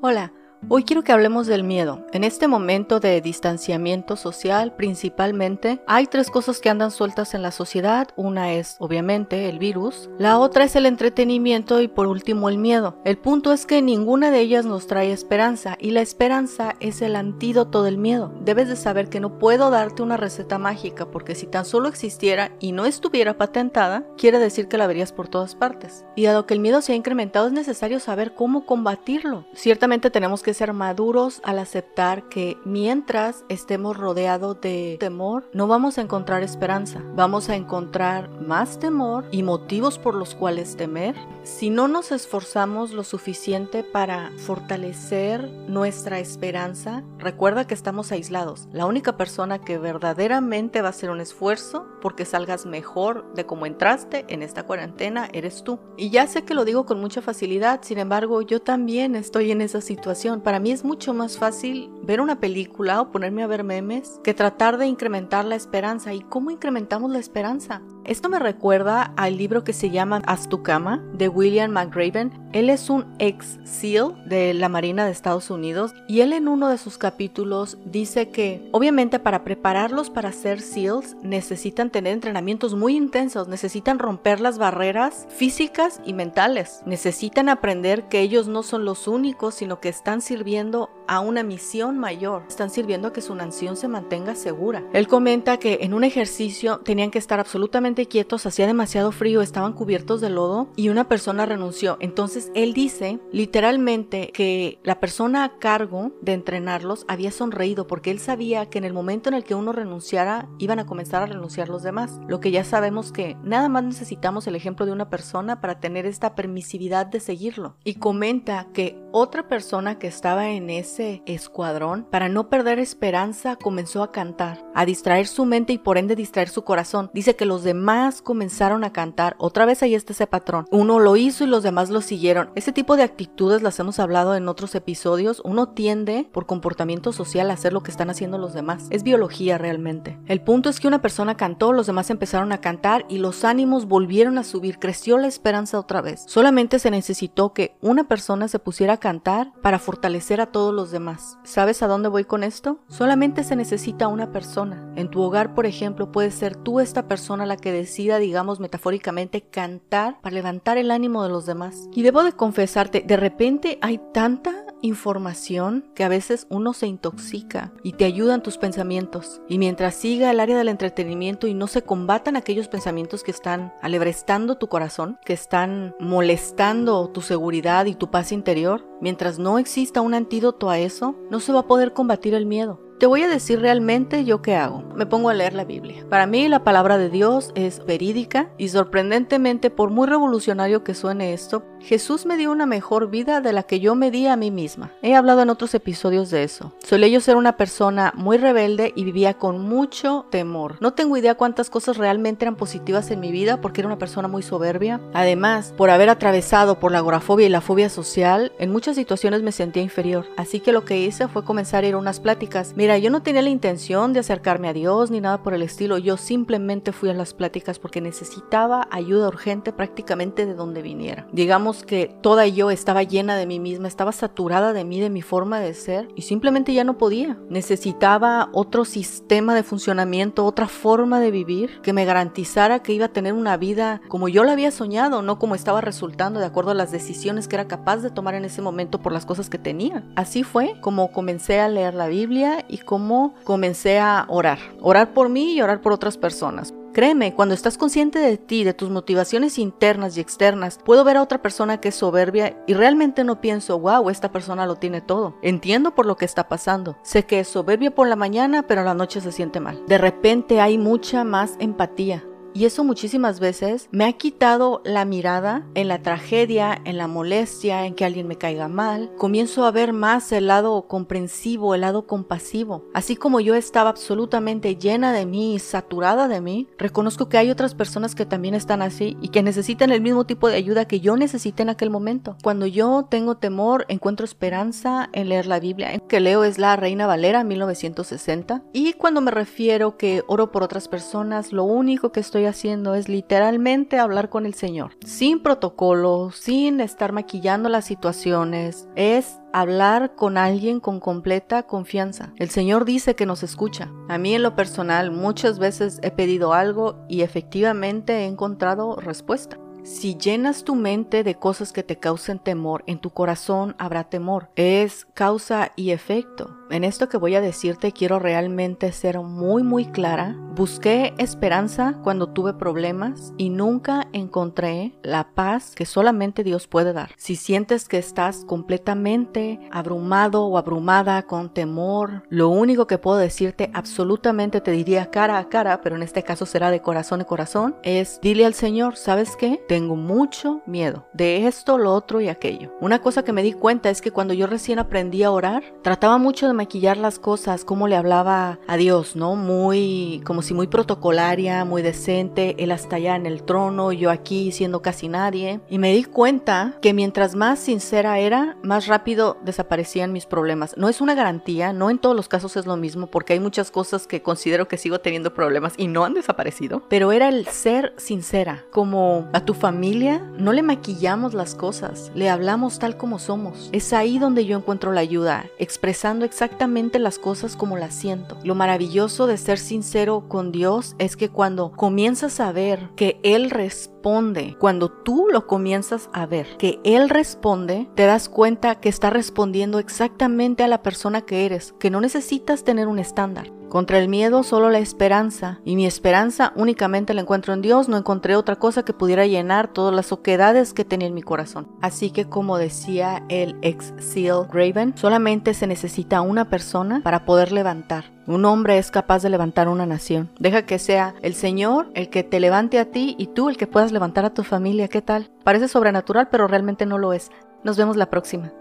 Hola, hoy quiero que hablemos del miedo. En este momento de distanciamiento social, principalmente, hay tres cosas que andan sueltas en la sociedad. Una es, obviamente, el virus. La otra es el entretenimiento y por último el miedo. El punto es que ninguna de ellas nos trae esperanza y la esperanza es el antídoto del miedo. Debes de saber que no puedo darte una receta mágica porque si tan solo existiera y no estuviera patentada, quiere decir que la verías por todas partes. Y dado que el miedo se ha incrementado, es necesario saber cómo combatirlo. Ciertamente tenemos que ser maduros al aceptar que mientras estemos rodeados de temor, no vamos a encontrar esperanza. Vamos a encontrar más temor y motivos por los cuales temer si no nos esforzamos lo suficiente para fortalecer nuestra esperanza. Recuerda que estamos aislados. La única persona que verdaderamente va a hacer un esfuerzo porque salgas mejor de cómo entraste en esta cuarentena eres tú. Y ya sé que lo digo con mucha facilidad, sin embargo yo también estoy en esa situación. Para mí es mucho más fácil ver una película o ponerme a ver memes que tratar de incrementar la esperanza. ¿Y cómo incrementamos la esperanza? Esto me recuerda al libro que se llama Haz cama de William McRaven. Él es un ex SEAL de la Marina de Estados Unidos y él en uno de sus capítulos dice que obviamente para prepararlos para ser SEALs necesitan tener entrenamientos muy intensos, necesitan romper las barreras físicas y mentales, necesitan aprender que ellos no son los únicos, sino que están sirviendo a una misión mayor, están sirviendo a que su nación se mantenga segura. Él comenta que en un ejercicio tenían que estar absolutamente quietos, hacía demasiado frío, estaban cubiertos de lodo y una persona renunció. Entonces él dice literalmente que la persona a cargo de entrenarlos había sonreído porque él sabía que en el momento en el que uno renunciara iban a comenzar a renunciar los demás. Lo que ya sabemos que nada más necesitamos el ejemplo de una persona para tener esta permisividad de seguirlo. Y comenta que otra persona que estaba en ese escuadrón, para no perder esperanza, comenzó a cantar, a distraer su mente y por ende distraer su corazón. Dice que los demás más comenzaron a cantar. Otra vez ahí está ese patrón. Uno lo hizo y los demás lo siguieron. Ese tipo de actitudes las hemos hablado en otros episodios. Uno tiende por comportamiento social a hacer lo que están haciendo los demás. Es biología realmente. El punto es que una persona cantó, los demás empezaron a cantar y los ánimos volvieron a subir. Creció la esperanza otra vez. Solamente se necesitó que una persona se pusiera cantar para fortalecer a todos los demás. ¿Sabes a dónde voy con esto? Solamente se necesita una persona. En tu hogar, por ejemplo, puede ser tú esta persona la que decida, digamos metafóricamente, cantar para levantar el ánimo de los demás. Y debo de confesarte, de repente hay tanta información que a veces uno se intoxica y te ayudan tus pensamientos. Y mientras siga el área del entretenimiento y no se combatan aquellos pensamientos que están alebrestando tu corazón, que están molestando tu seguridad y tu paz interior, mientras no exista un antídoto a eso, no se va a poder combatir el miedo. Te voy a decir realmente yo qué hago. Me pongo a leer la Biblia. Para mí la palabra de Dios es verídica y sorprendentemente, por muy revolucionario que suene esto, Jesús me dio una mejor vida de la que yo me di a mí misma. He hablado en otros episodios de eso. Solía yo ser una persona muy rebelde y vivía con mucho temor. No tengo idea cuántas cosas realmente eran positivas en mi vida porque era una persona muy soberbia. Además, por haber atravesado por la agorafobia y la fobia social, en muchas situaciones me sentía inferior. Así que lo que hice fue comenzar a ir a unas pláticas. Yo no tenía la intención de acercarme a Dios ni nada por el estilo, yo simplemente fui a las pláticas porque necesitaba ayuda urgente prácticamente de donde viniera. Digamos que toda yo estaba llena de mí misma, estaba saturada de mí, de mi forma de ser y simplemente ya no podía. Necesitaba otro sistema de funcionamiento, otra forma de vivir que me garantizara que iba a tener una vida como yo la había soñado, no como estaba resultando de acuerdo a las decisiones que era capaz de tomar en ese momento por las cosas que tenía. Así fue como comencé a leer la Biblia y cómo comencé a orar. Orar por mí y orar por otras personas. Créeme, cuando estás consciente de ti, de tus motivaciones internas y externas, puedo ver a otra persona que es soberbia y realmente no pienso, wow, esta persona lo tiene todo. Entiendo por lo que está pasando. Sé que es soberbia por la mañana, pero a la noche se siente mal. De repente hay mucha más empatía. Y eso muchísimas veces me ha quitado la mirada en la tragedia, en la molestia, en que alguien me caiga mal. Comienzo a ver más el lado comprensivo, el lado compasivo. Así como yo estaba absolutamente llena de mí y saturada de mí, reconozco que hay otras personas que también están así y que necesitan el mismo tipo de ayuda que yo necesité en aquel momento. Cuando yo tengo temor, encuentro esperanza en leer la Biblia. Que leo es la Reina Valera 1960. Y cuando me refiero que oro por otras personas, lo único que estoy haciendo es literalmente hablar con el Señor, sin protocolo, sin estar maquillando las situaciones, es hablar con alguien con completa confianza. El Señor dice que nos escucha. A mí en lo personal muchas veces he pedido algo y efectivamente he encontrado respuesta. Si llenas tu mente de cosas que te causen temor, en tu corazón habrá temor. Es causa y efecto. En esto que voy a decirte quiero realmente ser muy muy clara. Busqué esperanza cuando tuve problemas y nunca encontré la paz que solamente Dios puede dar. Si sientes que estás completamente abrumado o abrumada con temor, lo único que puedo decirte absolutamente te diría cara a cara, pero en este caso será de corazón a corazón, es dile al Señor, ¿sabes qué? Tengo mucho miedo de esto, lo otro y aquello. Una cosa que me di cuenta es que cuando yo recién aprendí a orar, trataba mucho de maquillar las cosas, como le hablaba a Dios, ¿no? Muy, como si muy protocolaria, muy decente, él hasta allá en el trono, yo aquí siendo casi nadie. Y me di cuenta que mientras más sincera era, más rápido desaparecían mis problemas. No es una garantía, no en todos los casos es lo mismo, porque hay muchas cosas que considero que sigo teniendo problemas y no han desaparecido, pero era el ser sincera, como a tu familia no le maquillamos las cosas, le hablamos tal como somos. Es ahí donde yo encuentro la ayuda, expresando exactamente las cosas como las siento. Lo maravilloso de ser sincero con Dios es que cuando comienzas a ver que Él responde, cuando tú lo comienzas a ver, que Él responde, te das cuenta que está respondiendo exactamente a la persona que eres, que no necesitas tener un estándar. Contra el miedo solo la esperanza, y mi esperanza únicamente la encuentro en Dios, no encontré otra cosa que pudiera llenar todas las oquedades que tenía en mi corazón. Así que como decía el ex SEAL Raven, solamente se necesita una persona para poder levantar. Un hombre es capaz de levantar una nación. Deja que sea el Señor el que te levante a ti y tú el que puedas levantar a tu familia. ¿Qué tal? Parece sobrenatural, pero realmente no lo es. Nos vemos la próxima.